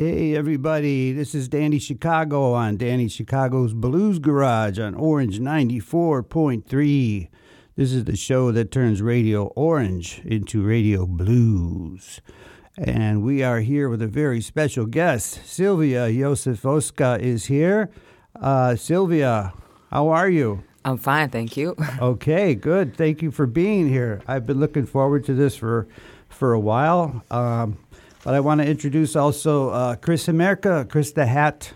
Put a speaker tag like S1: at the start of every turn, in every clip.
S1: Hey, everybody, this is Danny Chicago on Danny Chicago's Blues Garage on Orange 94.3. This is the show that turns Radio Orange into Radio Blues. And we are here with a very special guest. Silvia Josifoska is here. Uh, Silvia, how are you?
S2: I'm fine, thank you.
S1: Okay, good. Thank you for being here. I've been looking forward to this for for a while. Um, but I want to introduce also uh, Chris America, Chris the Hat.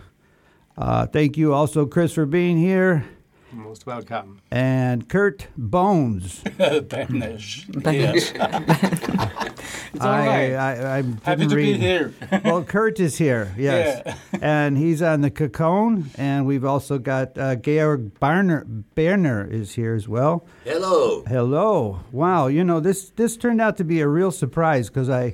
S1: Uh, thank you also, Chris, for being here.
S3: Most welcome.
S1: And Kurt Bones.
S3: Banish. Yes. it's all
S1: I,
S3: right.
S1: I, I
S3: Happy to be here.
S1: well, Kurt is here, yes.
S3: Yeah.
S1: and he's on the cajon. And we've also got uh, Georg Barner, Berner is here as well.
S4: Hello.
S1: Hello. Wow. You know, this, this turned out to be a real surprise because I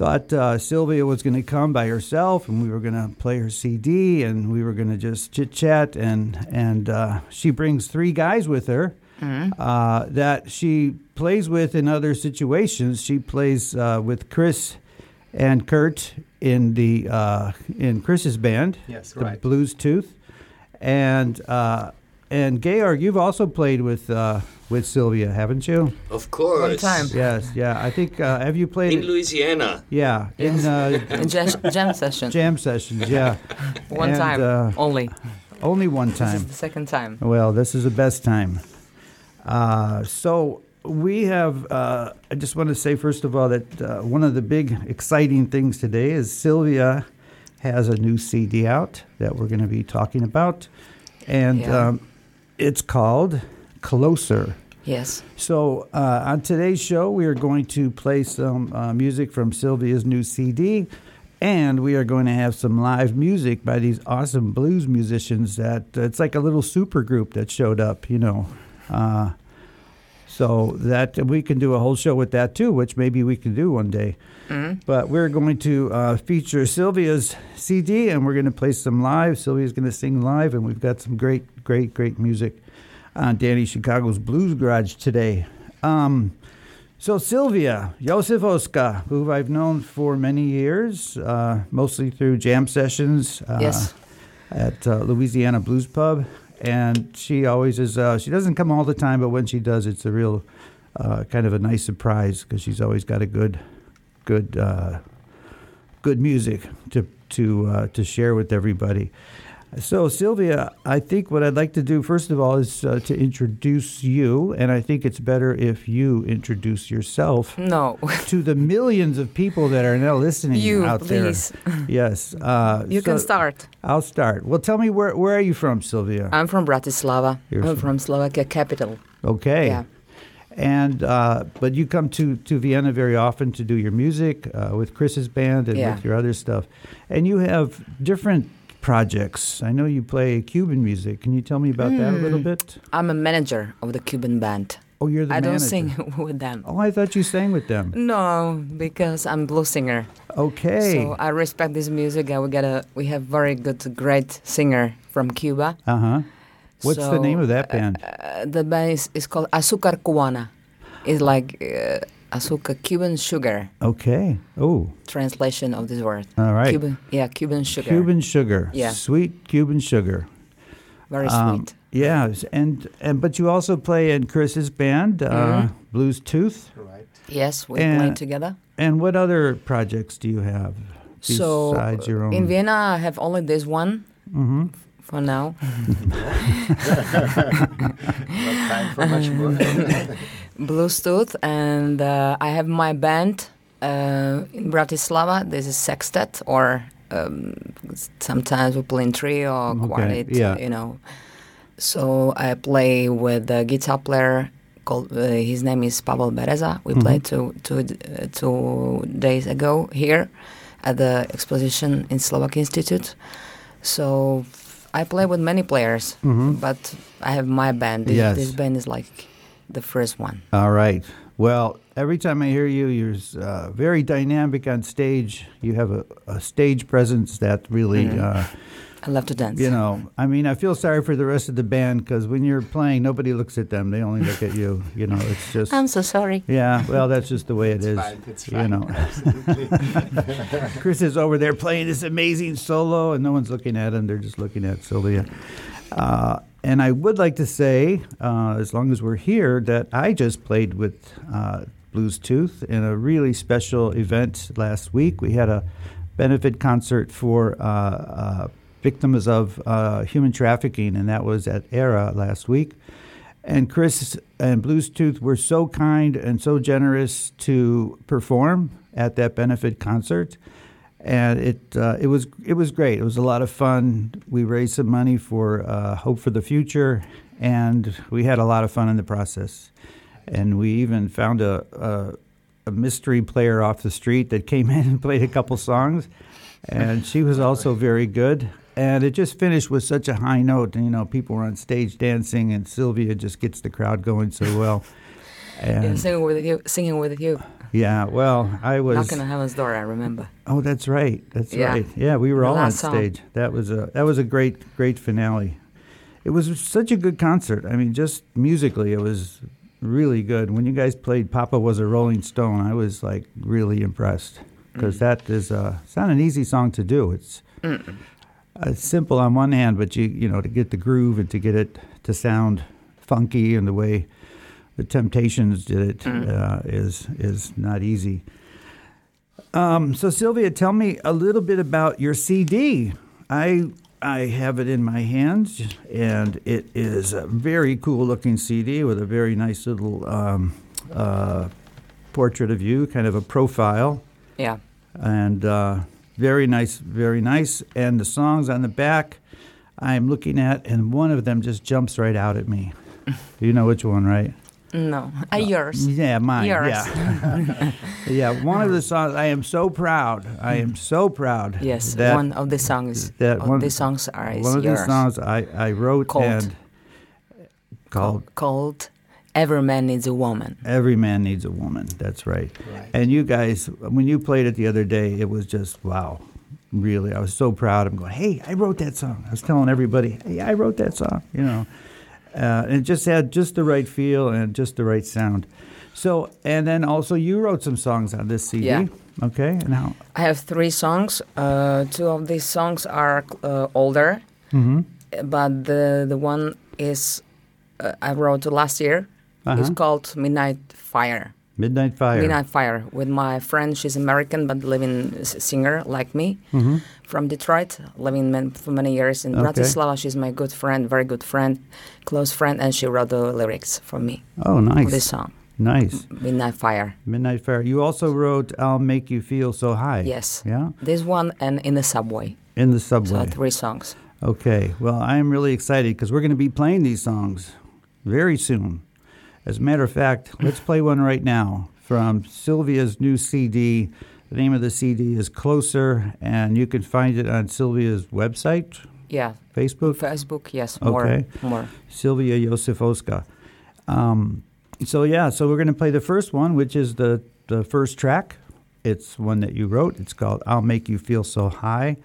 S1: thought uh, Silvia was going to come by herself and we were going to play her CD and we were going to just chit chat. And, and uh, she brings three guys with her uh, that she plays with in other situations. She plays uh, with Chris and Kurt in the uh, in Chris's band,
S3: Yes,
S1: the
S3: right.
S1: Blues Tooth, and uh, and Georg, you've also played with uh, with Silvia, haven't you?
S4: Of course.
S2: One time.
S1: Yes, yeah. I think uh, have you played?
S4: In Louisiana.
S1: yeah, in uh,
S2: In jam, jam session.
S1: jam sessions. Yeah,
S2: one
S1: And,
S2: time
S1: uh,
S2: only.
S1: only one time.
S2: This
S1: time.
S2: is the second time.
S1: Well, this is the best time. Uh, so we have. Uh, I just want to say first of all that uh, one of the big exciting things today is Silvia has a new CD out that we're going to be talking about, and
S2: Yeah.
S1: um, it's called Closer.
S2: Yes.
S1: So uh, on today's show, we are going to play some uh, music from Silvia's new CD, and we are going to have some live music by these awesome blues musicians. That it's like a little super group that showed up, you know. So that we can do a whole show with that too, which maybe we can do one day. But we're going to uh, feature Silvia's CD, and we're going to play some live. Silvia's going to sing live, and we've got some great, great, great music on Danny Chicago's Blues Garage today. Um, so Silvia Josifoska, who I've known for many years, uh, mostly through jam sessions uh,
S2: Yes.
S1: at uh, Louisiana Blues Pub, and she always is. Uh, she doesn't come all the time, but when she does, it's a real uh, kind of a nice surprise because she's always got a good, good, uh, good music to to uh, to share with everybody. So, Silvia, I think what I'd like to do first of all is uh, to introduce you, and I think it's better if you introduce yourself
S2: No.
S1: to the millions of people that are now listening
S2: you,
S1: out
S2: please.
S1: there. Yes, uh,
S2: You can start.
S1: I'll start. Well, tell me where where are you from, Silvia?
S2: I'm from Bratislava.
S1: You're
S2: I'm
S1: from-
S2: from Slovakia capital.
S1: Okay.
S2: Yeah.
S1: And uh, but you come to, to Vienna very often to do your music uh, with Chris's band and
S2: Yeah.
S1: with your other stuff, and you have different projects. I know you play Cuban music. Can you tell me about that a little
S2: Hmm.
S1: bit?
S2: I'm a manager of the Cuban band.
S1: Oh, you're the
S2: I don't sing with them.
S1: Oh, I thought you sang with them.
S2: No, because I'm blues singer.
S1: Okay.
S2: So I respect this music, and we got a we have very good, great singer from Cuba.
S1: uh huh. What's the name of that band?
S2: Uh, the band is, is called Azúcar Cubana. It's like uh, azúcar, Cuban sugar.
S1: okay. Oh,
S2: Translation of this word.
S1: all right.
S2: Cuban, yeah, Cuban sugar.
S1: Cuban sugar.
S2: Yeah.
S1: Sweet Cuban sugar.
S2: very
S1: Um,
S2: sweet.
S1: Yes, and and but you also play in Chris's band, uh,
S2: Mhm.
S1: Blues Tooth.
S3: Right.
S2: Yes, we
S1: and-
S2: play together.
S1: And what other projects do you have
S2: So
S1: besides your own?
S2: in Vienna, I have only this one
S1: hmm
S2: for now.
S3: Not time for much more.
S2: Blues Tooth, and uh, I have my band uh, in Bratislava. This is sextet, or um, sometimes we play in trio or
S1: Okay,
S2: quartet.
S1: yeah.
S2: You know. So I play with a guitar player called. Uh, his name is Pavel Bereza. We
S1: Mhm.
S2: played two two uh, two days ago here at the exposition in Slovak Institute. So I play with many players,
S1: Mhm.
S2: but I have my band. This,
S1: Yes.
S2: this band is like the first one.
S1: All right. Well, every time I hear you, you're uh, very dynamic on stage. You have a, a stage presence that really,
S2: Mm-hmm.
S1: uh,
S2: I love to dance.
S1: you know, I mean, I feel sorry for the rest of the band because when you're playing, nobody looks at them. They only look at you. You know, it's just.
S2: I'm so sorry.
S1: yeah, well, that's just the way it
S3: It's
S1: is.
S3: fine. It's
S1: You
S3: fine.
S1: know, Chris is over there playing this amazing solo, and no one's looking at him. They're just looking at Silvia. Uh, and I would like to say, uh, as long as we're here, that I just played with uh, Blues Tooth in a really special event last week. We had a benefit concert for uh, uh, victims of uh, human trafficking, and that was at ERA last week. And Chris and Blues Tooth were so kind and so generous to perform at that benefit concert, and it uh, it was it was great. It was a lot of fun. We raised some money for uh, Hope for the Future, and we had a lot of fun in the process. And we even found a, a a mystery player off the street that came in and played a couple songs, and she was also very good. And it just finished with such a high note. And, you know, people were on stage dancing, and Silvia just gets the crowd going so well. And
S2: singing with you, singing with you,
S1: yeah, well, I was.
S2: knocking on heaven's door. I remember.
S1: Oh, that's right. That's
S2: Yeah.
S1: right. Yeah, we were
S2: The
S1: all on
S2: last song.
S1: stage. That was a that was a great great finale. It was such a good concert. I mean, just musically, it was really good. When you guys played "Papa Was a Rolling Stone," I was like really impressed because that is uh, it's not an easy song to do. It's uh, simple on one hand, but you you know to get the groove and to get it to sound funky and the way the Temptations did it uh, is is not easy. Um, so Silvia, tell me a little bit about your CD. I I have it in my hands, and it is a very cool looking CD with a very nice little um, uh, portrait of you, kind of a profile,
S2: Yeah.
S1: and uh, very nice, very nice. And the songs on the back, I'm looking at, and one of them just jumps right out at me. you know which one, right?
S2: No, uh, yours.
S1: Yeah, mine.
S2: Yours.
S1: Yeah, yeah. One of the songs. I am so proud. I am so proud.
S2: Yes,
S1: that
S2: one of the songs.
S1: that one of
S2: the songs are is
S1: one of
S2: yours.
S1: these songs I, I wrote
S2: Called-
S1: and called
S2: called "Every Man Needs a Woman."
S1: "Every Man Needs a Woman." That's right.
S3: Right.
S1: And you guys, when you played it the other day, it was just wow. Really, I was so proud. I'm going, hey, I wrote that song. I was telling everybody, hey, I wrote that song. You know, uh, and it just had just the right feel and just the right sound. So, and then also you wrote some songs on this CD.
S2: Yeah.
S1: Okay. And how?
S2: I have three songs. Uh, two of these songs are uh, older,
S1: Mm-hmm.
S2: but the the one is uh, I wrote last year. It's
S1: Uh-huh.
S2: called Midnight Fire.
S1: Midnight Fire.
S2: Midnight Fire with my friend. She's American but living singer like me
S1: Mm-hmm.
S2: from Detroit, living man, for many years in
S1: Okay.
S2: Bratislava. She's my good friend, very good friend, close friend, and she wrote the lyrics for me
S1: Oh, nice
S2: for this song,
S1: Nice.
S2: Midnight Fire.
S1: Midnight Fire. You also wrote "I'll Make You Feel So High."
S2: Yes,
S1: Yeah.
S2: this one and in the subway.
S1: In the Subway.
S2: So three songs.
S1: Okay. Well, I am really excited because we're going to be playing these songs very soon. As a matter of fact, let's play one right now from Silvia's new CD. The name of the CD is Closer, and you can find it on Silvia's website,
S2: Yeah,
S1: Facebook.
S2: Facebook. Yes,
S1: Okay.
S2: more, more.
S1: Silvia Josifoska. Um, so yeah, so we're going to play the first one, which is the the first track. It's one that you wrote. It's called "I'll Make You Feel So High,"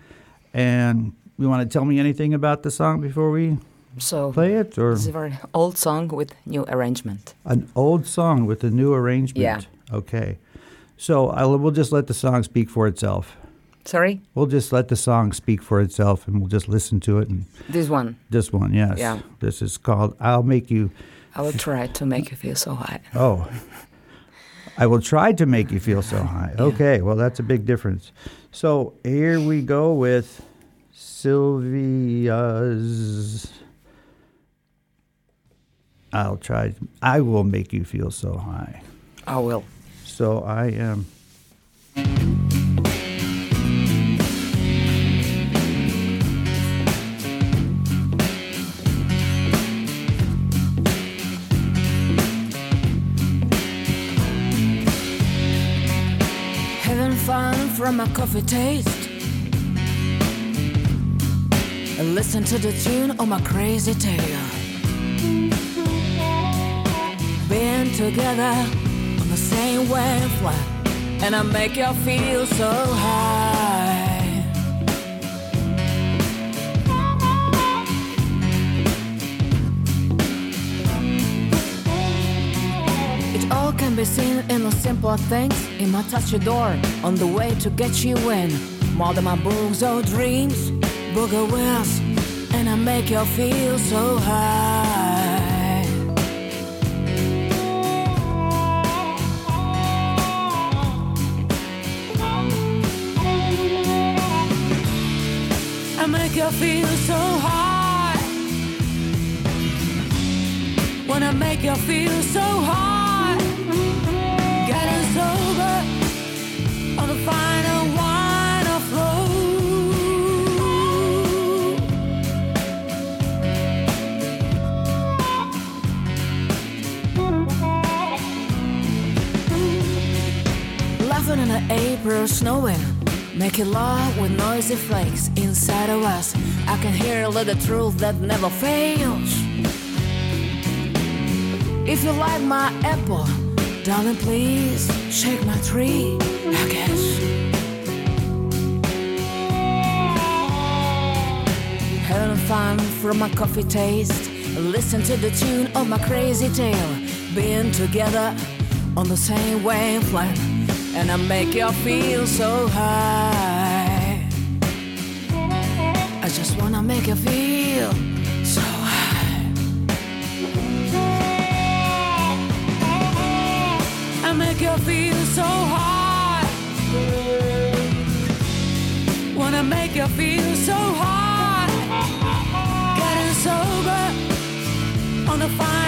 S1: and you want to tell me anything about the song before we
S2: So
S1: play it, or
S2: it's a very old song with new arrangement.
S1: an old song with a new arrangement?
S2: Yeah.
S1: Okay. So I'll, we'll just let the song speak for itself.
S2: Sorry,
S1: We'll just let the song speak for itself, and we'll just listen to it. And
S2: this one.
S1: this one, yes.
S2: Yeah.
S1: This is called "I'll Make You."
S2: I will try to make you feel so high.
S1: Oh. I will try to make you feel so high. Okay, well, that's a big difference. So here we go with Silvia's. I'll try. I will make you feel so high.
S2: I will.
S1: So I am.
S4: Having fun from my coffee taste. And listen to the tune of my crazy tale. Together on the same wavelength, and I make you feel so high. It all can be seen in the simple things. In my touch your door, on the way to get you in. More than my books or dreams, booger wheels, and I make you feel so high. You feel so hot. I make you feel so high, getting sober on the final wine of flow. Laughing in the April snowing, making love with noisy flakes inside of us. I can hear a little truth that never fails. If you like my apple, darling, please shake my tree, I guess. Having fun from my coffee taste. Listen to the tune of my crazy tale. Being together on the same wavelength, and I make you feel so high. I just wanna make you feel so high. I make you feel so high. Wanna make you feel so high. Getting sober on the final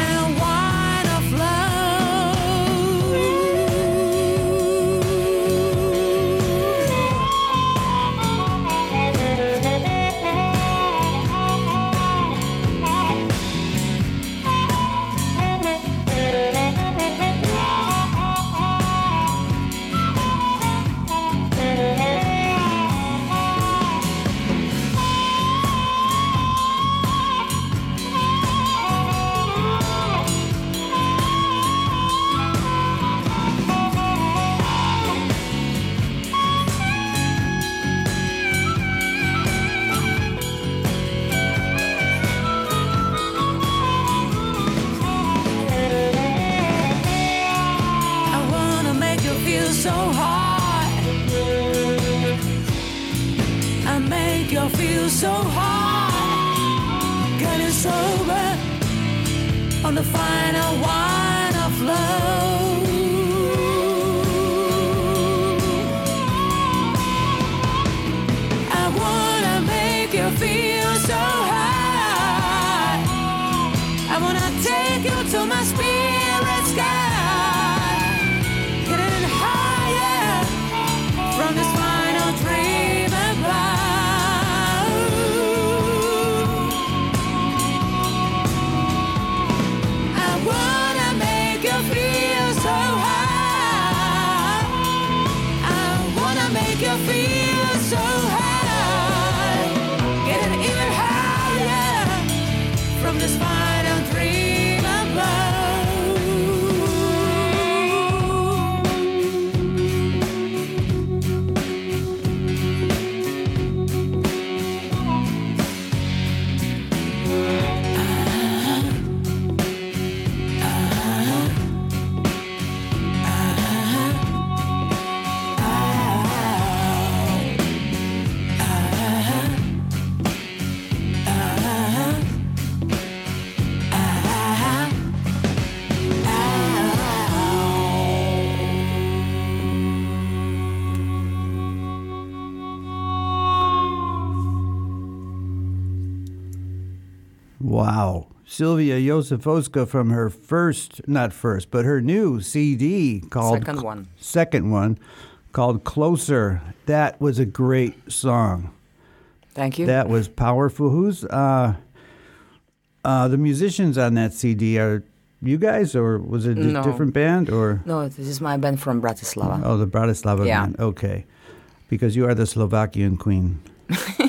S4: Silvia Josifoska from
S1: her first, not first, but her new CD called
S2: Second one.
S1: Second one called Closer. That was a great song.
S2: Thank you.
S1: That was powerful. Who's uh uh the musicians on that CD are you guys or was it a
S2: No.
S1: different band or
S2: no, this is my band from Bratislava.
S1: Oh, the Bratislava
S2: Yeah.
S1: band. Okay. Because you are the Slovakian queen.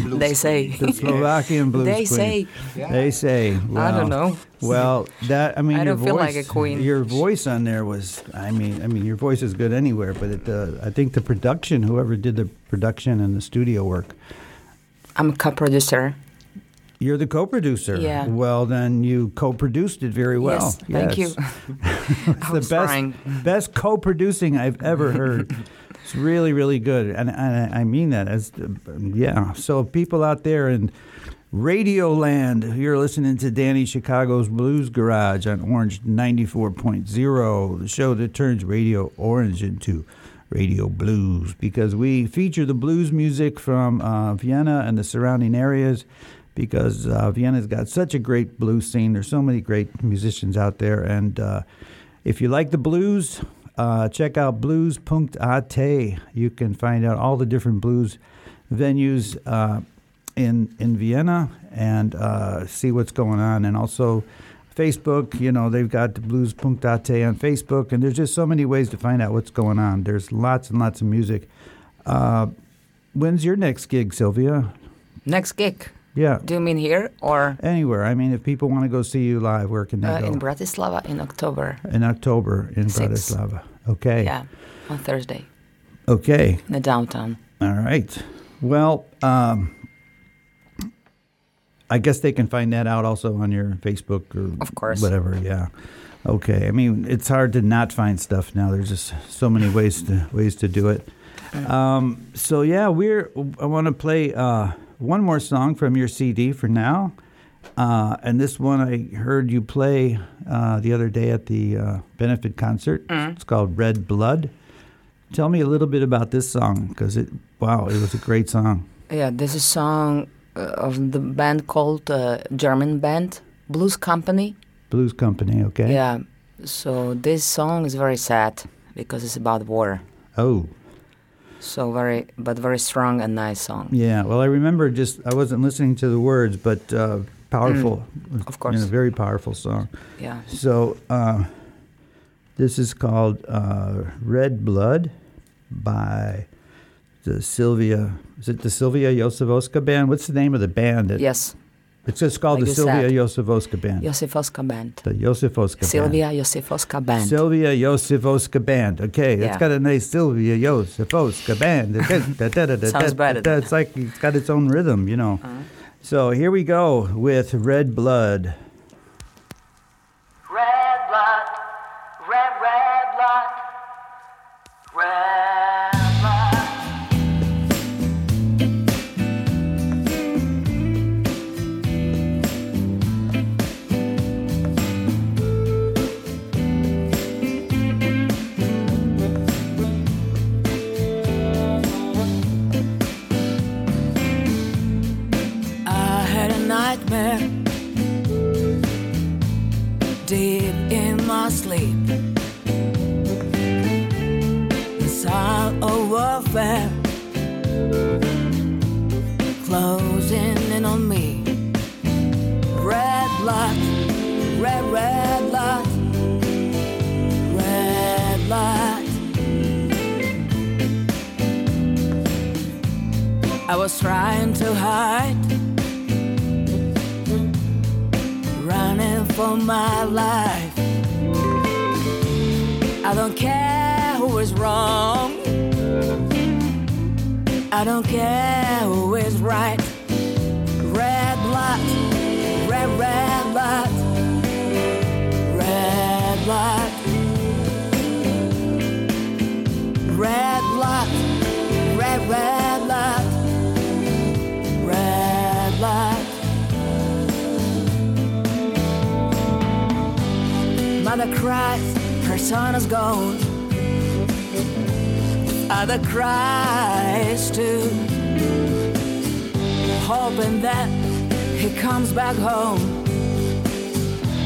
S2: They say.
S1: The Slovakian blues
S2: They
S1: queen.
S2: say.
S1: They say.
S2: I don't know.
S1: Well, that I mean,
S2: I
S1: your
S2: don't feel
S1: voice,
S2: like a queen.
S1: Your voice on there was. I mean, I mean, your voice is good anywhere, but it, uh, I think the production, whoever did the production and the studio work,
S2: I'm a co-producer.
S1: you're the co-producer.
S2: Yeah.
S1: Well, then you co-produced it very well.
S2: Yes, thank you.
S1: it's
S2: I
S1: the best
S2: trying.
S1: best co-producing I've ever heard. It's really really good, and, and I mean that as yeah. So people out there in Radio Land, you're listening to Danny Chicago's Blues Garage on Orange 94.0, the show that turns Radio Orange into Radio Blues because we feature the blues music from uh, Vienna and the surrounding areas because uh, Vienna's got such a great blues scene. There's so many great musicians out there, and uh, if you like the blues, uh, check out Blues blues.at. You can find out all the different blues venues uh, in in Vienna and uh, see what's going on, and also. Facebook, you know, they've got the blues.at on Facebook, and there's just so many ways to find out what's going on. There's lots and lots of music. Uh, when's your next gig, Silvia?
S2: Next gig.
S1: Yeah,
S2: Do you mean here or
S1: anywhere. I mean, if people want to go see you live, where can they
S2: uh,
S1: go?
S2: in Bratislava in October?
S1: in October in
S2: Six.
S1: Bratislava. Okay.
S2: Yeah, on Thursday
S1: Okay.
S2: in the downtown.
S1: All right. Well, um, I guess they can find that out also on your Facebook or
S2: Of course.
S1: whatever. Yeah. Okay. I mean, it's hard to not find stuff now. There's just so many ways to ways to do it. Um, so yeah, we're. I want to play uh, one more song from your CD for now, uh, and this one I heard you play uh, the other day at the uh, benefit concert. It's called Red Blood. Tell me a little bit about this song because it. Wow, it was a great song.
S2: Yeah, this is a song uh, of the band called uh, German band Blues Company.
S1: Blues Company. Okay.
S2: Yeah, so this song is very sad because it's about war.
S1: Oh.
S2: So very, but very strong and nice song.
S1: Yeah, well, I remember just I wasn't listening to the words, but uh, powerful.
S2: Mm, of course.
S1: you know, very powerful song.
S2: Yeah,
S1: So uh, this is called uh, Red Blood by the Silvia. Is it the Silvia Josifoska band? What's the name of the band? That,
S2: yes,
S1: It's just called
S2: Like
S1: the Silvia
S2: said.
S1: Josifoska band.
S2: Josifoska band.
S1: The Josifoska band.
S2: Silvia Josifoska band.
S1: Silvia Josifoska band. Okay, it's
S2: Yeah.
S1: got a nice Silvia Josifoska band.
S2: Sounds better
S1: It's like it's got its own rhythm, you know. So here we go with Red Blood.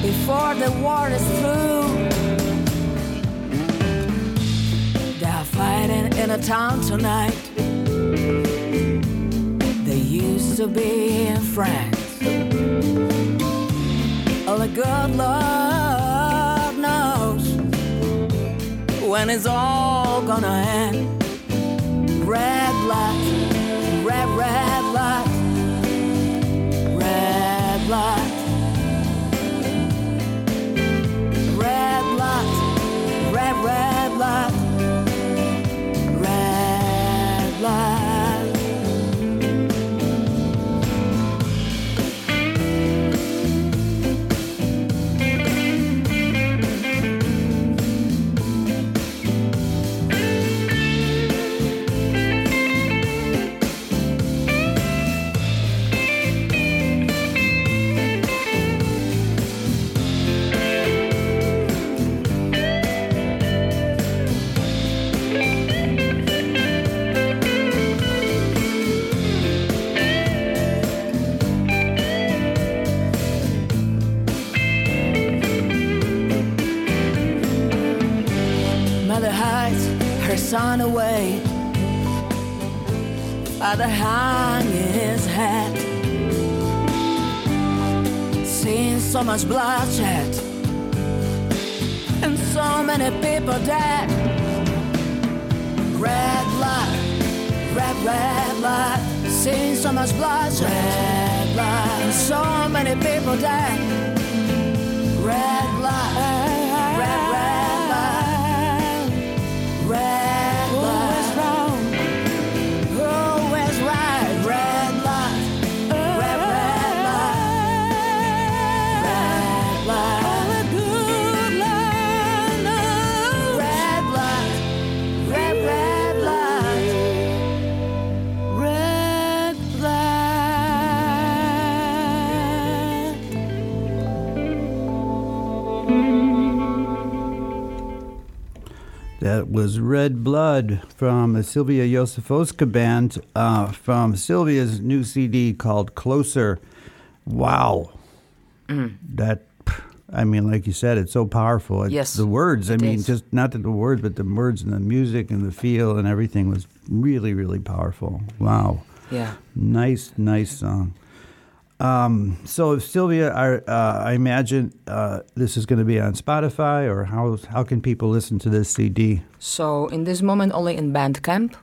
S4: Before the war is through. They're fighting in a town tonight. They used to be friends. Only good Lord knows when it's all gonna end. Red blood, sun away. Father hung his head. Seen so much bloodshed and so many people dead. Red blood, red, red blood. Seen so much bloodshed, red blood, and so many people dead.
S1: Was Red Blood from the Silvia Josifoska band uh, from Silvia's new CD called Closer. Wow. That, I mean, like you said, it's so powerful. It's
S2: Yes,
S1: The words, I mean,
S2: is.
S1: just not that the words, but the words and the music and the feel and everything was really, really powerful. Wow.
S2: Yeah.
S1: Nice, nice song. Um, so Silvia, I, uh, I imagine uh, this is going to be on Spotify, or how how can people listen to this CD?
S2: So in this moment, only in Bandcamp,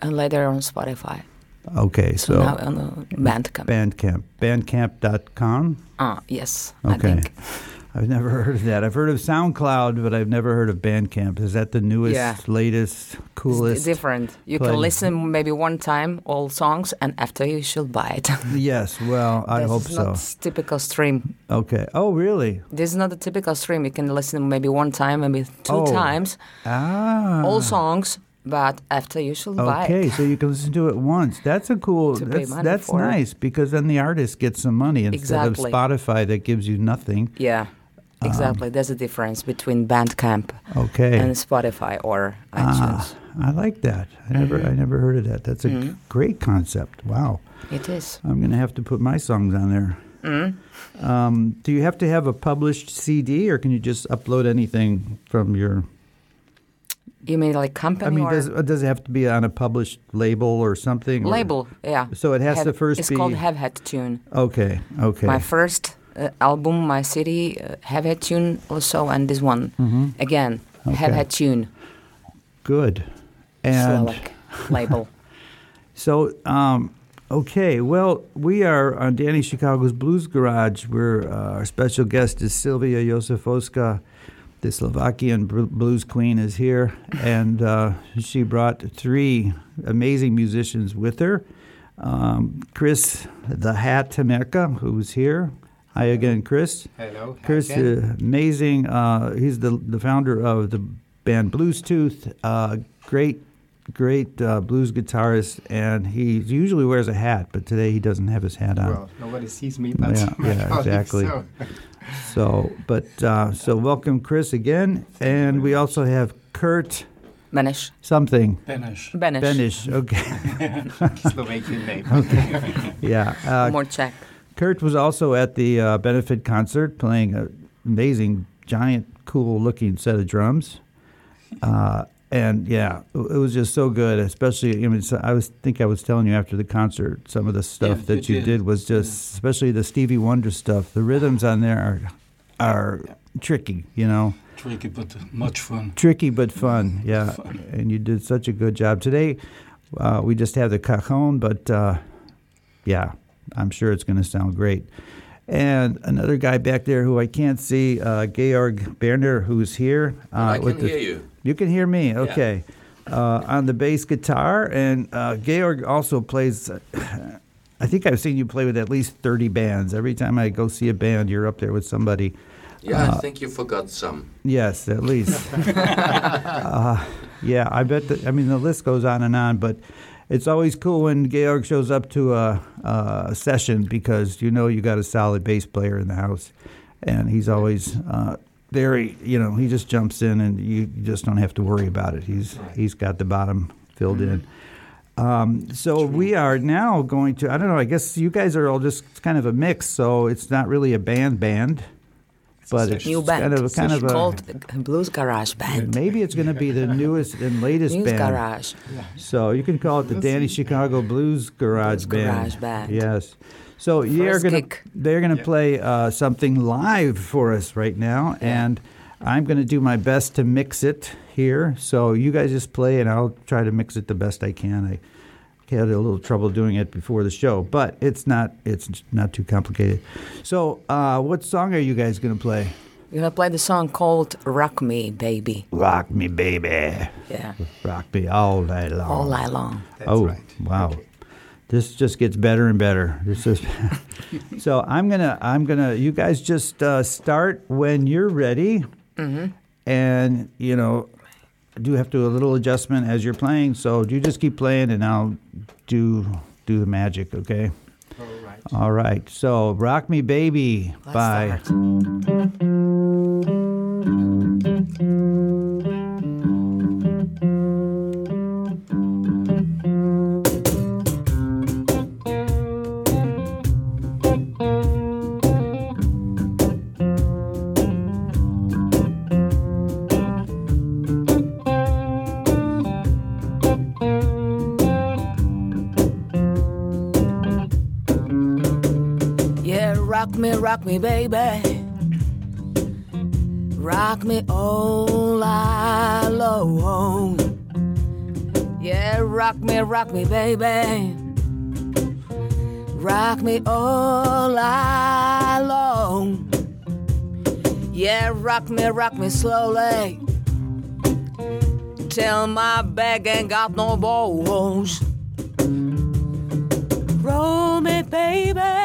S2: and later on Spotify.
S1: Okay,
S2: So,
S1: so,
S2: now on Bandcamp.
S1: Bandcamp, Bandcamp.com.
S2: Ah, yes, I
S1: Okay,
S2: think.
S1: I've never heard of that. I've heard of SoundCloud, but I've never heard of Bandcamp. Is that the newest,
S2: Yeah.
S1: latest, coolest?
S2: di- different. You
S1: play.
S2: can listen maybe one time all songs, and after you should buy it.
S1: Yes, well, I
S2: this
S1: hope
S2: is
S1: so.
S2: not typical stream.
S1: Okay. Oh, really?
S2: This is not a typical stream. You can listen maybe one time, maybe two
S1: Oh.
S2: times,
S1: Ah.
S2: all songs, but after you should buy it.
S1: Okay, so you can listen to it once. That's a cool. That's that's nice because then the artist gets some money instead
S2: Exactly.
S1: of Spotify that gives you nothing.
S2: Yeah,
S1: Um,
S2: exactly. There's a difference between Bandcamp
S1: Okay.
S2: and Spotify or iTunes.
S1: ah, I like that. I never I never heard of that. That's a
S2: Mm-hmm.
S1: g- great concept. Wow.
S2: It is.
S1: I'm going to have to put my songs on there.
S2: Mm.
S1: Um, do you have to have a published CD, or can you just upload anything from your?
S2: You mean like company
S1: I mean,
S2: or
S1: does uh, does it have to be on a published label or something? or-
S2: label? Yeah.
S1: So it has
S2: Have-
S1: to first
S2: It's
S1: be.
S2: called Have Had Tune.
S1: okay. Okay.
S2: My first album, my city, uh, Have Had Tune also, and this one again, Have
S1: Mm-hmm. Okay.
S2: Had Tune.
S1: Good. And
S2: label.
S1: so, um, okay. Well, we are on Danny Chicago's Blues Garage. Where uh, our special guest is Silvia Josifoska. The Slovakian blues queen is here, and uh, she brought three amazing musicians with her. Um, Chris the Hat Temerka, who's here. Hi again, Chris.
S3: Hello.
S1: Chris,
S3: again.
S1: uh, amazing. Uh, he's the the founder of the band Blues Tooth. Uh, great, great uh, blues guitarist, and he usually wears a hat, but today he doesn't have his hat on.
S3: well, nobody sees me, but
S1: Yeah,
S3: my
S1: yeah,
S3: colleagues,
S1: exactly.
S3: so-
S1: So, but uh, so welcome, Chris, again, and we also have Kurt
S2: Benish.
S1: something
S3: Benish,
S2: Benish.
S1: Benish. Okay,
S3: Slovakian name. okay.
S1: yeah. Uh,
S2: More Czech.
S1: Kurt was also at the uh, benefit concert playing an amazing, giant, cool looking set of drums. Uh, and yeah, it was just so good. Especially, I mean, so- I was think I was telling you after the concert, some of the stuff
S3: Yeah,
S1: that
S3: you did.
S1: did was just, especially the Stevie Wonder stuff. The rhythms on there are are tricky, you know,
S5: tricky but much fun.
S1: tricky but fun. Yeah,
S5: Fun.
S1: and you did such a good job today. Uh, we just have the cajon, but uh, yeah, I'm sure it's going to sound great. And another guy back there who I can't see, uh, Georg Berner, who's here. Uh,
S6: I can
S1: the-
S6: hear you.
S1: You can hear me, okay. Uh, on the bass guitar, and uh, Georg also plays. I think I've seen you play with at least 30 bands. Every time I go see a band, you're up there with somebody.
S6: Yeah,
S1: Uh,
S6: I think you forgot some.
S1: Yes, at least. uh, yeah, I bet. That, I mean, the list goes on and on, but it's always cool when Georg shows up to a, a session because you know you got a solid bass player in the house, and he's always uh, very. You know, he just jumps in, and you, just don't have to worry about it. He's he's got the bottom filled in. Um, so we are now going to. I don't know. I guess you guys are all just kind of a mix. So it's not really a band band. But it's
S2: New band.
S1: kind of a, kind
S2: it's
S1: of a
S2: called Blues Garage Band.
S1: maybe it's going to be the newest and latest
S2: Blues
S1: band.
S2: Garage.
S1: So you can call it the Danny Chicago Blues Garage
S2: Blues
S1: Band.
S2: Garage Band.
S1: Yes. So you're gonna
S2: gig.
S1: they're gonna play uh, something live for us right now, and I'm gonna do my best to mix it here. So you guys just play, and I'll try to mix it the best I can. I had a little trouble doing it before the show, but it's not it's not too complicated. So uh, what song are you guys gonna play?
S2: We're gonna play the song called "Rock Me, Baby."
S1: Rock me, baby.
S2: Yeah,
S1: Rock me all night long.
S2: all night long.
S3: That's
S1: oh,
S3: right.
S1: wow.
S3: Okay.
S1: This just gets better and better. This is so. I'm gonna. I'm gonna. You guys just uh, start when you're ready, mm-hmm. and you know, I do have to do a little adjustment as you're playing. So you just keep playing, and I'll do do the magic. Okay.
S3: All right.
S1: All right. So, "Rock Me, Baby"
S2: Let's
S1: by
S2: start. Baby. Rock me all long. Yeah, rock me, rock me, baby. Rock me all long. Yeah, rock me, rock me slowly. Till my back ain't got no bones. Roll me, baby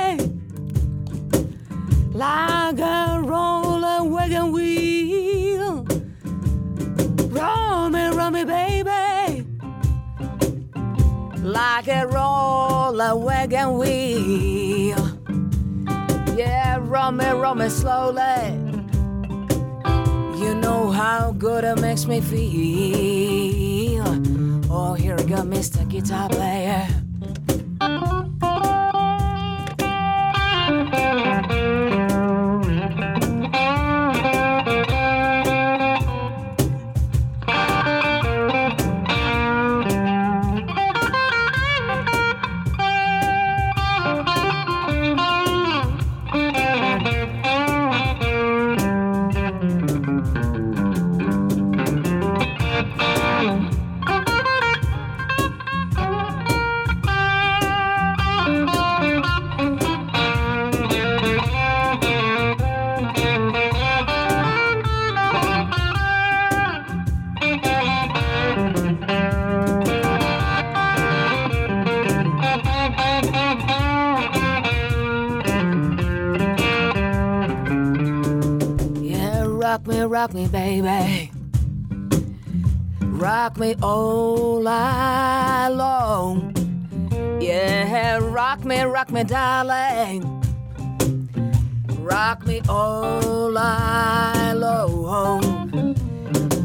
S2: like a roller wagon wheel. Roll me, roll me, baby, like a rolling wagon wheel. Yeah, roll me, roll me slowly. You know how good it makes me feel. Oh, here we go, Mr. Guitar Player. Rock me, baby. Rock me all night long. Yeah, rock me, rock me, darling. Rock me all night long.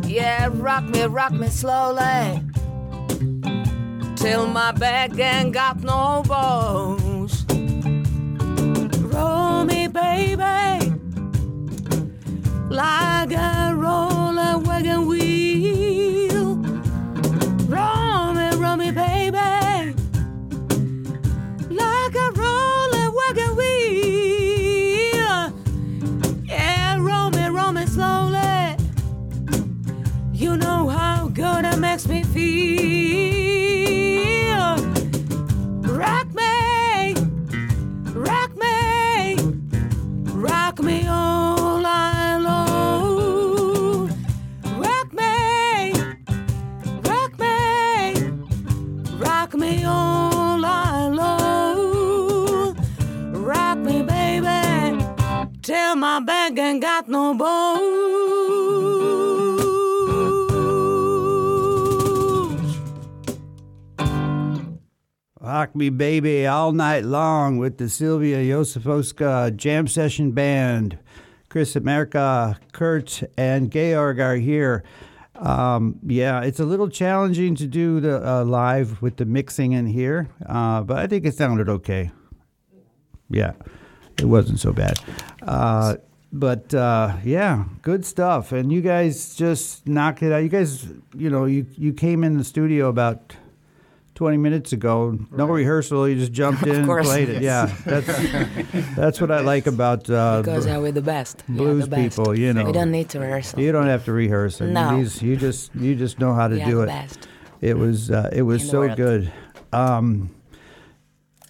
S2: Yeah, rock me, rock me slowly. Till my back ain't got no bones. Like a my back ain't got no bones.
S1: Rock Me Baby all night long with the Silvia Josifoska Jam Session Band. Chris America, Kurt, and Georg are here. Um, yeah, it's a little challenging to do the uh, live with the mixing in here, uh, but I think it sounded okay. Yeah, it wasn't so bad. Uh, but uh, yeah, good stuff. And you guys just knocked it out. You guys, you know, you you came in the studio about. 20 minutes ago, no rehearsal, you just jumped in and played it. Yeah, that's that's what I like about uh,
S2: Because uh, we're the best.
S1: Blues
S2: the best.
S1: people, you know.
S2: We don't need to rehearse.
S1: You don't have to rehearse.
S2: No.
S1: these, you just you just know how to
S2: We
S1: do it.
S2: best.
S1: It was uh, it was so good. Um,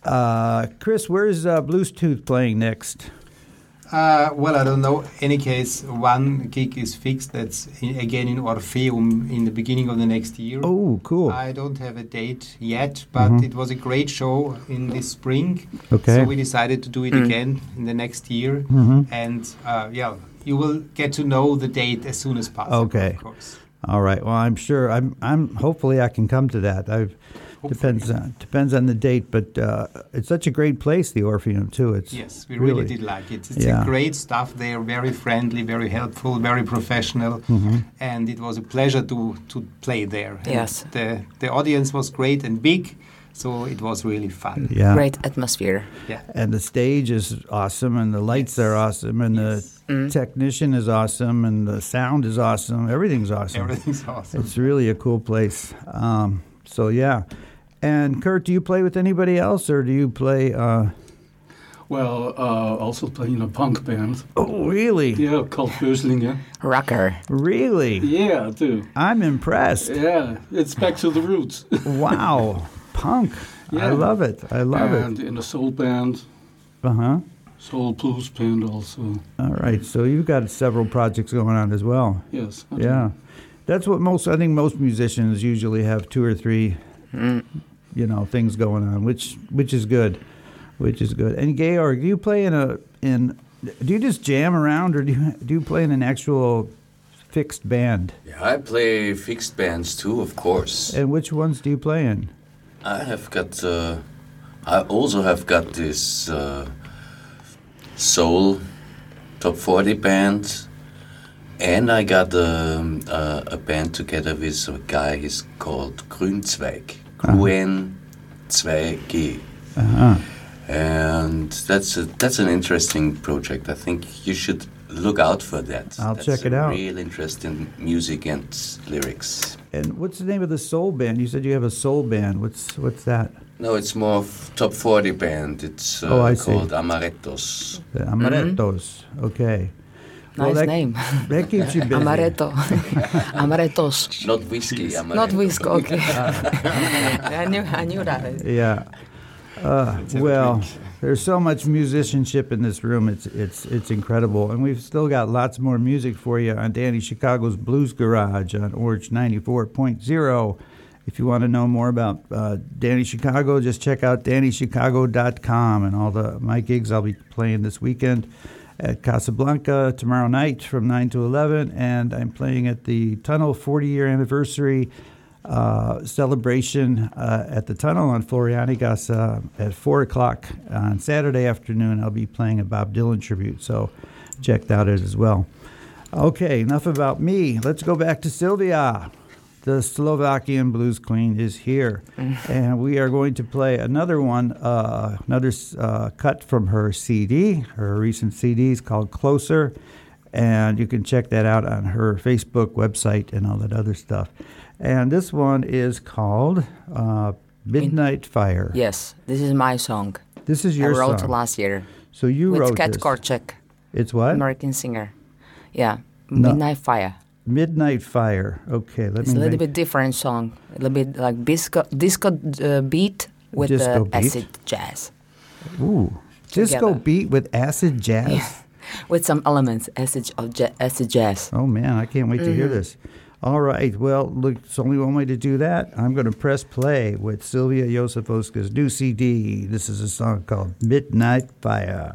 S1: uh, Chris, where's uh, Blues Tooth playing next?
S3: Uh, well, I don't know. Any case, one gig is fixed. That's in, again in Orpheum in the beginning of the next year.
S1: Oh, cool.
S3: I don't have a date yet, but it was a great show in this spring.
S1: Mm-hmm. Okay.
S3: So we decided to do it again in the next year.
S1: Mhm.
S3: And uh, yeah, you will get to know the date as soon as possible.
S1: Okay.
S3: Of course.
S1: All right. Well, I'm sure. I'm. I'm. Hopefully, I can come to that. I've. Depends on depends on the date, but uh, it's such a great place, the Orpheum too. It's
S3: Yes, we really, did like it. It's
S1: Yeah.
S3: a great staff there, very friendly, very helpful, very professional,
S1: Mm-hmm.
S3: and it was a pleasure to to play there. And
S2: Yes.
S3: the the audience was great and big, so it was really fun.
S1: Yeah.
S2: Great atmosphere.
S3: Yeah.
S1: And the stage is awesome, and the lights are awesome, and
S3: Yes.
S1: the technician is awesome, and the sound is awesome. Everything's awesome.
S3: Everything's awesome.
S1: It's really a cool place. Um, so yeah. And Kurt, do you play with anybody else, or do you play? Uh,
S5: Well, uh, also playing a punk band.
S1: oh, really?
S5: Yeah, called Böslinge.
S2: Rocker.
S1: Really?
S5: Yeah, I do.
S1: I'm impressed.
S5: Yeah, it's back to the roots.
S1: wow, punk. I love it. I love it.
S5: and in a soul band.
S1: Uh huh.
S5: soul blues band also.
S1: All right. So you've got several projects going on as well.
S5: Yes. I do.
S1: Yeah, that's what most. I think most musicians usually have two or three, you know, things going on, which which is good, which is good. And Georg, do you play in a in? Do you just jam around, or do you do you play in an actual fixed band?
S6: Yeah, I play fixed bands too, of course.
S1: And which ones do you play in?
S6: I have got. Uh, I also have got this uh, soul top forty band, and I got um, uh, a band together with a guy. He's called Grünzweig. Gruen 2G.
S1: Uh-huh.
S6: And that's a, that's an interesting project. I think you should look out for that.
S1: I'll
S6: That's
S1: check it
S6: a
S1: out.
S6: Real interesting music and lyrics.
S1: And what's the name of the soul band? You said you have a soul band. What's what's that?
S6: No, it's more of top 40 band. It's uh,
S1: Oh, I see.
S6: called Amarettos.
S1: The Amarettos. Okay. Well,
S2: Nice
S1: that-
S2: name.
S1: That keeps you busy.
S2: Amaretto. Amarettos.
S6: Not whiskey, amaretto.
S2: Not whisk, okay. I knew, I knew that.
S1: Yeah. Uh, well, there's so much musicianship in this room. It's it's it's incredible, and we've still got lots more music for you on Danny Chicago's Blues Garage on Orange 94.0. If you want to know more about uh, Danny Chicago, just check out DannyChicago.com and all the my gigs I'll be playing this weekend at Casablanca tomorrow night from 9 to 11, and I'm playing at the Tunnel 40 year anniversary uh, celebration uh, at the Tunnel on Florianigasse uh, at 4 o'clock on Saturday afternoon. I'll be playing a Bob Dylan tribute, so check that out as well. Okay, enough about me. Let's go back to Silvia. The Slovakian blues queen is here, and we are going to play another one, uh, another uh, cut from her CD. Her recent CD is called "Closer," and you can check that out on her Facebook website and all that other stuff. And this one is called uh, "Midnight Fire."
S2: Yes, this is my song.
S1: This is your
S2: I wrote
S1: song.
S2: last year
S1: so you
S2: with
S1: wrote
S2: Kat
S1: this.
S2: Korchak,
S1: It's what?
S2: American singer. Yeah,
S1: No.
S2: Midnight Fire.
S1: Midnight Fire. Okay, let
S2: It's
S1: me
S2: a little
S1: make-
S2: bit different song. A little bit like disco, disco uh, beat with
S1: Disco
S2: the
S1: beat?
S2: acid jazz.
S1: Ooh, disco
S2: together.
S1: beat with acid jazz.
S2: Yeah. With some elements acid of ja- acid jazz.
S1: Oh man, I can't wait to hear
S2: Mm-hmm.
S1: this. All right, well, look, it's only one way to do that. I'm going to press play with Silvia Josifoska's new CD. This is a song called Midnight Fire.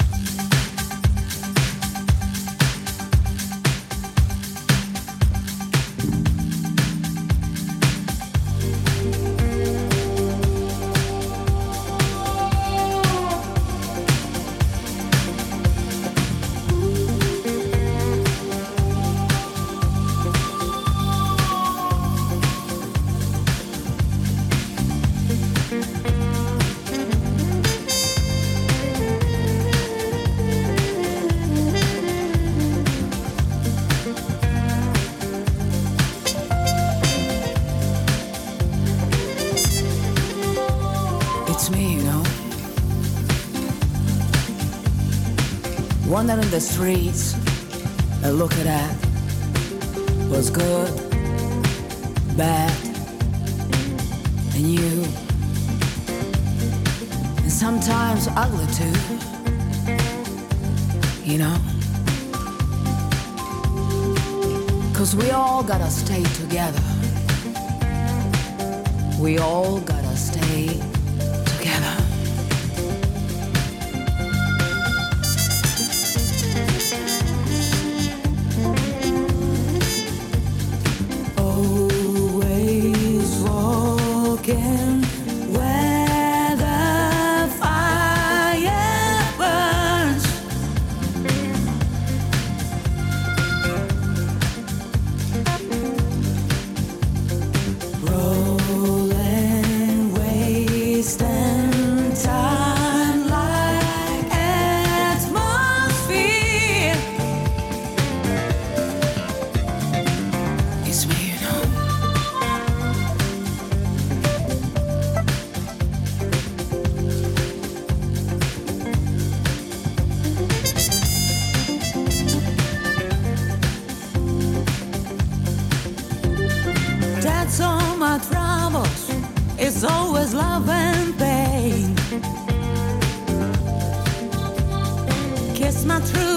S4: The streets, and look at that was good, bad, and you, and sometimes ugly too, you know. Cause we all gotta stay together. We all gotta It's always love and pain. Kiss my true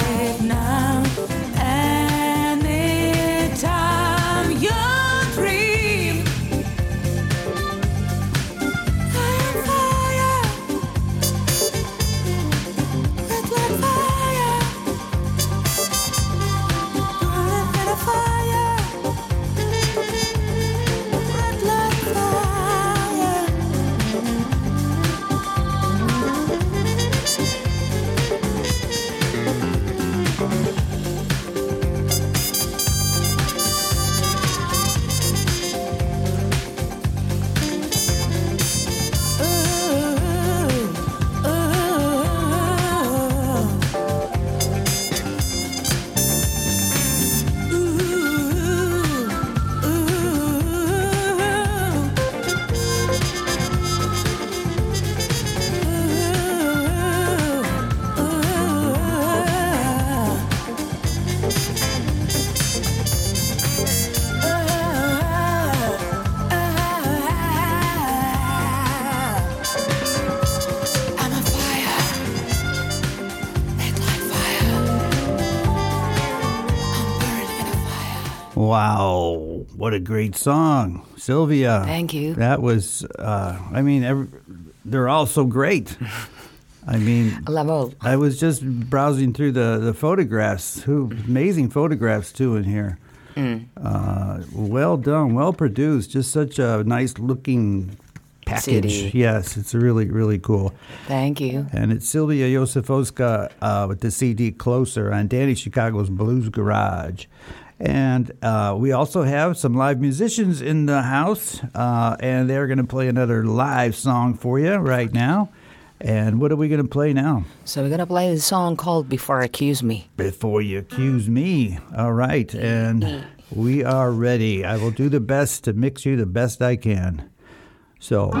S1: what a great song, Silvia.
S4: Thank you.
S1: That was, uh, I mean, every, they're all so great. I mean,
S4: Level.
S1: I was just browsing through the, the photographs. Who amazing photographs too in here. Uh, well done, well produced. Just such a nice looking package.
S2: CD.
S1: Yes, it's really really cool.
S2: Thank you.
S1: And it's Silvia Josifoska uh, with the CD Closer on Danny Chicago's Blues Garage. And uh, we also have some live musicians in the house, uh, and they're going to play another live song for you right now. And what are we going to play now?
S2: So we're gonna play the song called "Before Accuse Me."
S1: Before you accuse me. All right. And we are ready. I will do the best to mix you the best I can. So.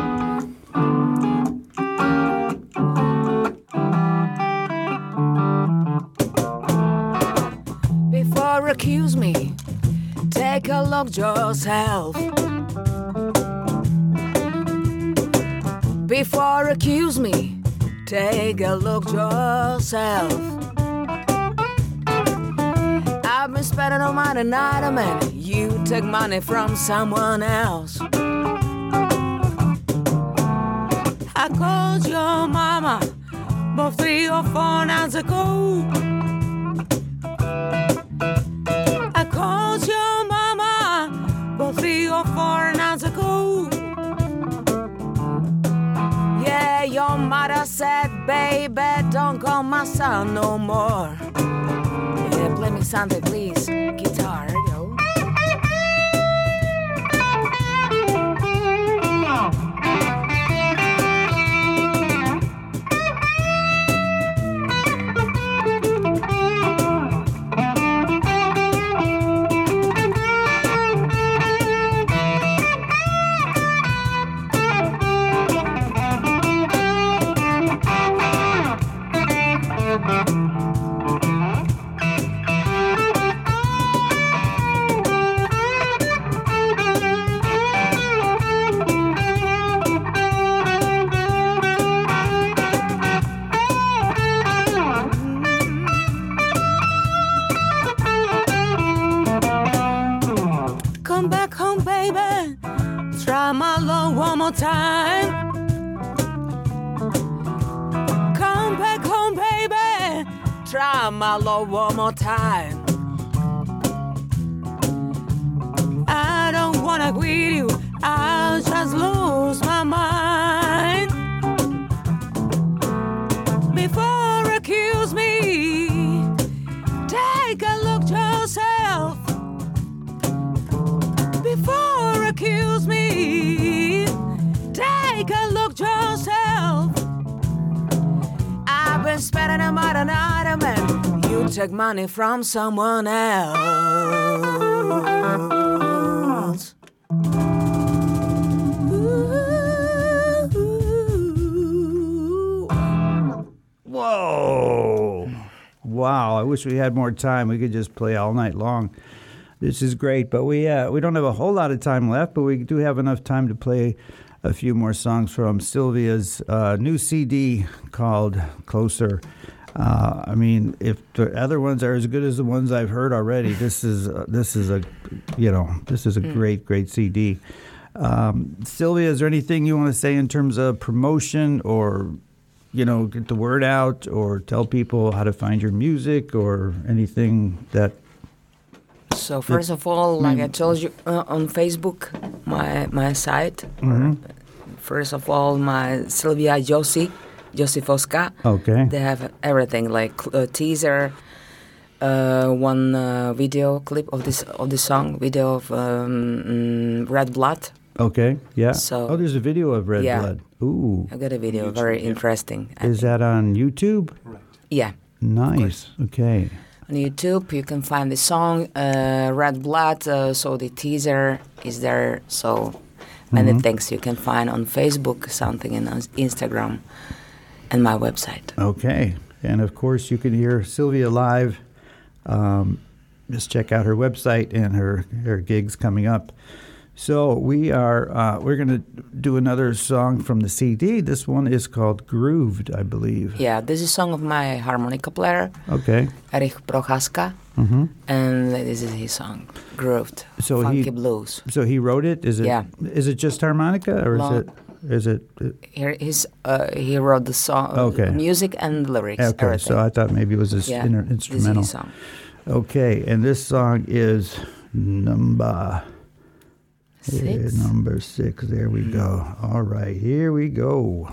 S2: Take look yourself. Before accuse me, take a look yourself. I've been spending all my night, man. You took money from someone else. I called your mama about three or four nights ago. Your mother said, baby, don't call my son no more. Yeah, play me something, please. Guitar, from someone else.
S1: Whoa. Wow. I wish we had more time. We could just play all night long. This is great, but we uh, we don't have a whole lot of time left, but we do have enough time to play a few more songs from Silvia's uh, new CD called Closer. Uh, I mean, if the other ones are as good as the ones I've heard already, this is uh, this is a you know this is a great great CD. Um, Silvia, is there anything you want to say in terms of promotion or you know get the word out or tell people how to find your music or anything that
S2: So first of all, like I told you uh, on Facebook, my my site. First of all, my Silvia Josi, Josifoska.
S1: okay
S2: They have everything like a teaser, uh, one uh, video clip of this of the song, video of um, mm, Red Blood.
S1: okay yeah
S2: So-
S1: oh there's a video of Red
S2: Yeah.
S1: Blood ooh
S2: I got a video, very interesting. I
S1: is
S2: think.
S1: that on YouTube Right.
S2: yeah.
S1: nice okay
S2: On YouTube, you can find the song uh, Red Blood. Uh, so the teaser is there. So many things you can find on Facebook, something in on Instagram, and my website.
S1: Okay. And of course, you can hear Sylvia live. Um, just check out her website and her, her gigs coming up. So we are uh, we're going to do another song from the CD. This one is called "Grooved," I believe.
S2: Yeah, this is a song of my harmonica player,
S1: Okay.
S2: Erich Prochaska,
S1: hmm
S2: and this is his song, Grooved,
S1: So
S2: Funky
S1: he-
S2: Blues.
S1: So he wrote it. Is it?
S2: Yeah.
S1: Is it just harmonica or
S2: Long-
S1: is it? Is it?
S2: Uh, here, his, uh, he wrote the song, uh,
S1: Okay.
S2: music and lyrics,
S1: Okay.
S2: everything.
S1: So I thought maybe it was his
S2: yeah, this is
S1: instrumental.
S2: song.
S1: Okay. And this song is number Six.
S2: number six. There we go. Hmm. All right, here we go.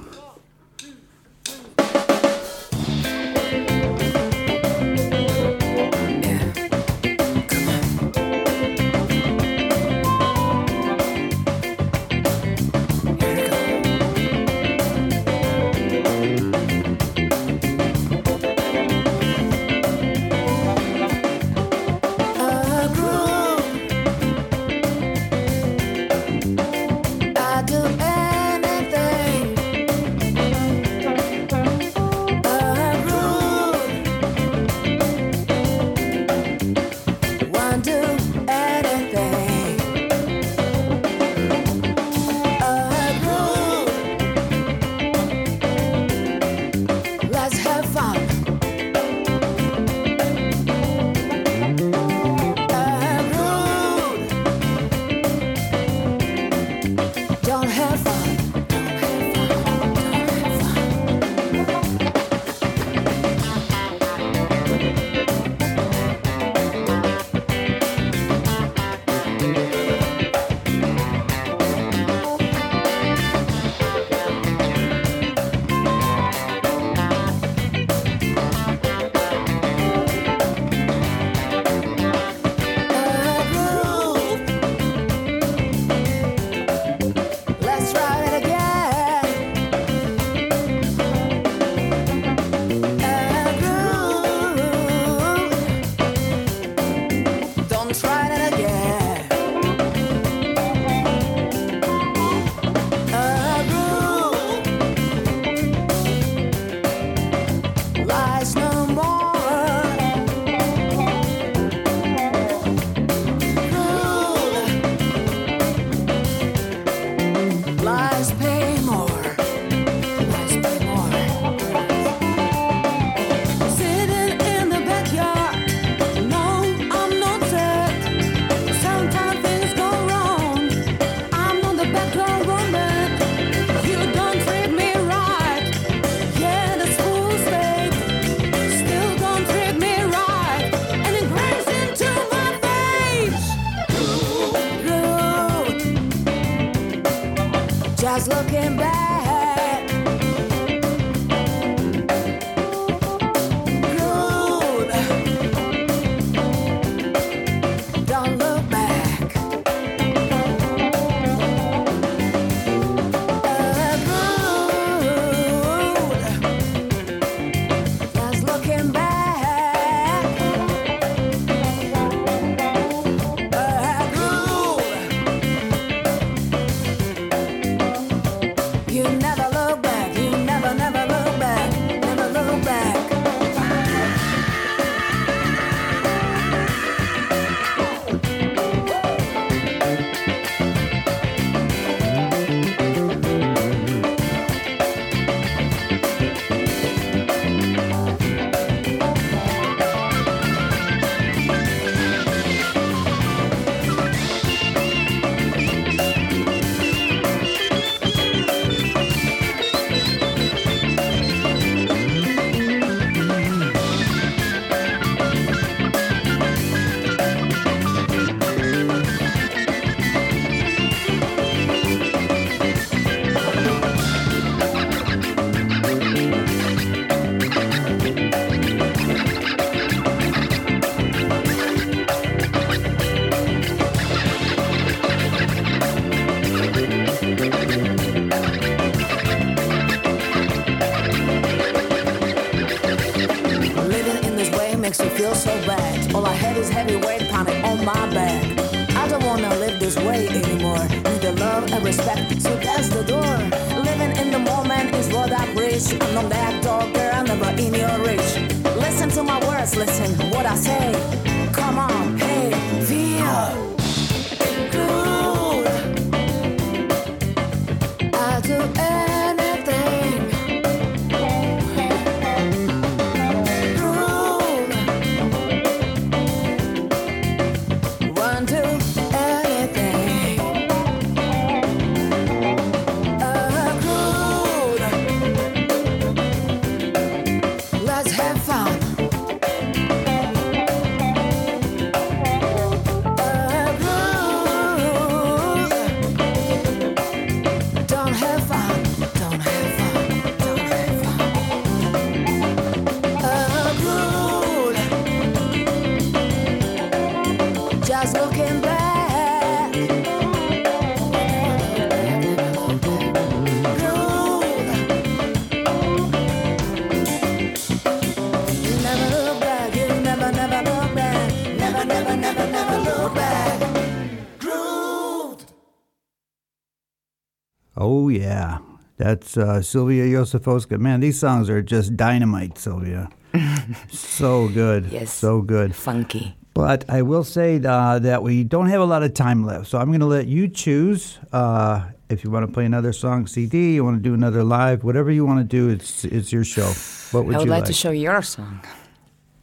S1: That's uh, Silvia Josifoska. Man, these songs are just dynamite, Silvia. so good.
S2: Yes.
S1: So good.
S2: Funky.
S1: But I will say uh, that we don't have a lot of time left, so I'm going to let you choose. Uh, if you want to play another song CD, you want to do another live, whatever you want to do, it's it's your show. What would
S2: I would
S1: you
S2: like,
S1: like?
S2: to show your song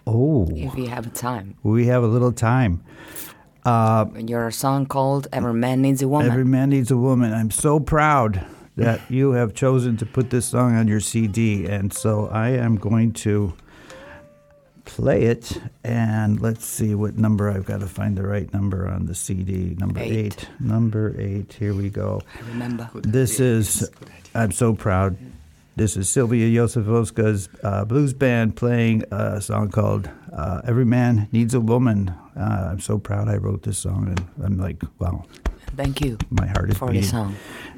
S1: oh,
S2: if you have time.
S1: we have a little time.
S2: Your song called "Every Man Needs a Woman."
S1: Every man needs a woman. I'm so proud that you have chosen to put this song on your CD, and so I am going to play it. And let's see what number I've got to find the right number on the CD. Number eight.
S2: Eight.
S1: Number eight. Here we go.
S2: I remember.
S1: This is. I'm so proud. This is Silvia Josifoska's uh, blues band playing a song called uh, "Every Man Needs a Woman." Uh, I'm so proud I wrote this song, and I'm like, wow,
S2: Thank you
S1: my heart is
S2: for the
S1: beating.
S2: song.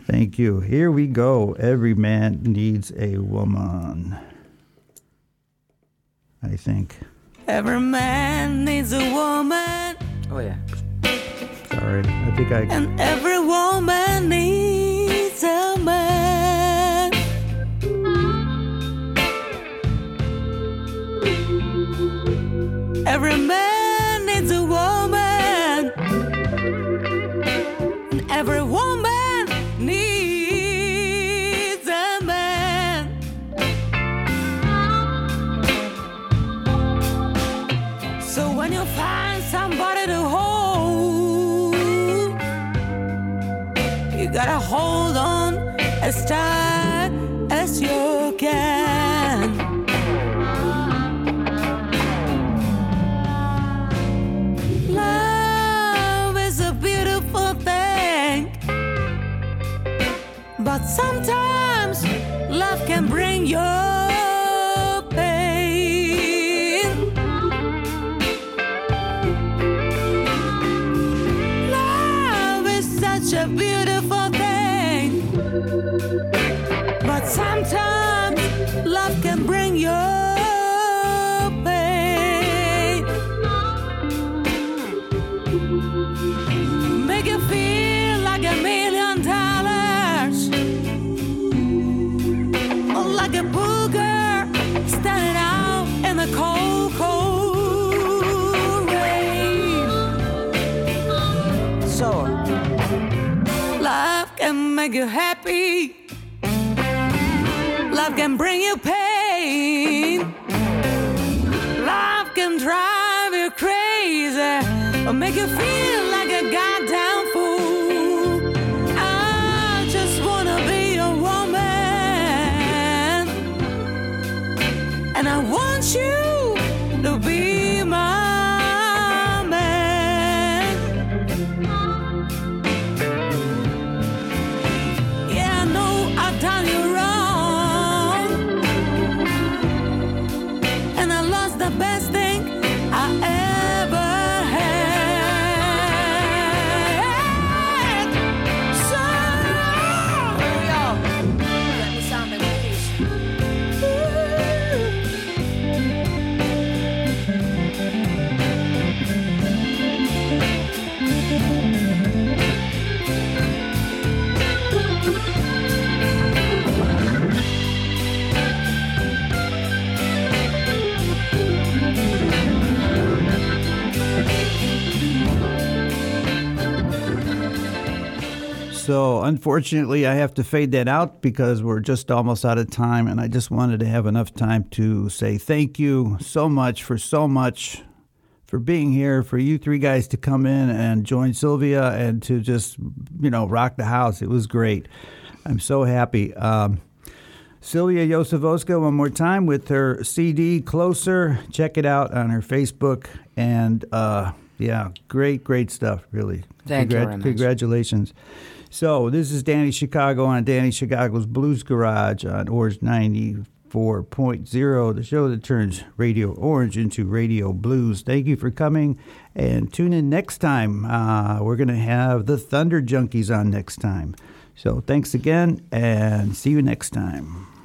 S1: Thank you. Here we go. Every man needs a woman. I think.
S4: Every man needs a woman,
S2: Oh yeah.
S1: Sorry. I think I.
S4: and every woman needs a man. Every man as tight as you can. Love is a beautiful thing, but sometimes love can bring your make you happy. Love can bring So,
S1: unfortunately, I have to fade that out because we're just almost out of time. And I just wanted to have enough time to say thank you so much for so much for being here, for you three guys to come in and join Silvia and to just, you know, rock the house. It was great. I'm so happy. Um, Silvia Josifoska, one more time with her CD Closer. Check it out on her Facebook. And uh, yeah, great, great stuff, really.
S2: Thank you very much.
S1: Congratulations. So, this is Danny Chicago on Danny Chicago's Blues Garage on Orange 94.0, the show that turns Radio Orange into Radio Blues. Thank you for coming and tune in next time. Uh, we're going to have the Thunder Junkies on next time. So, thanks again and see you next time.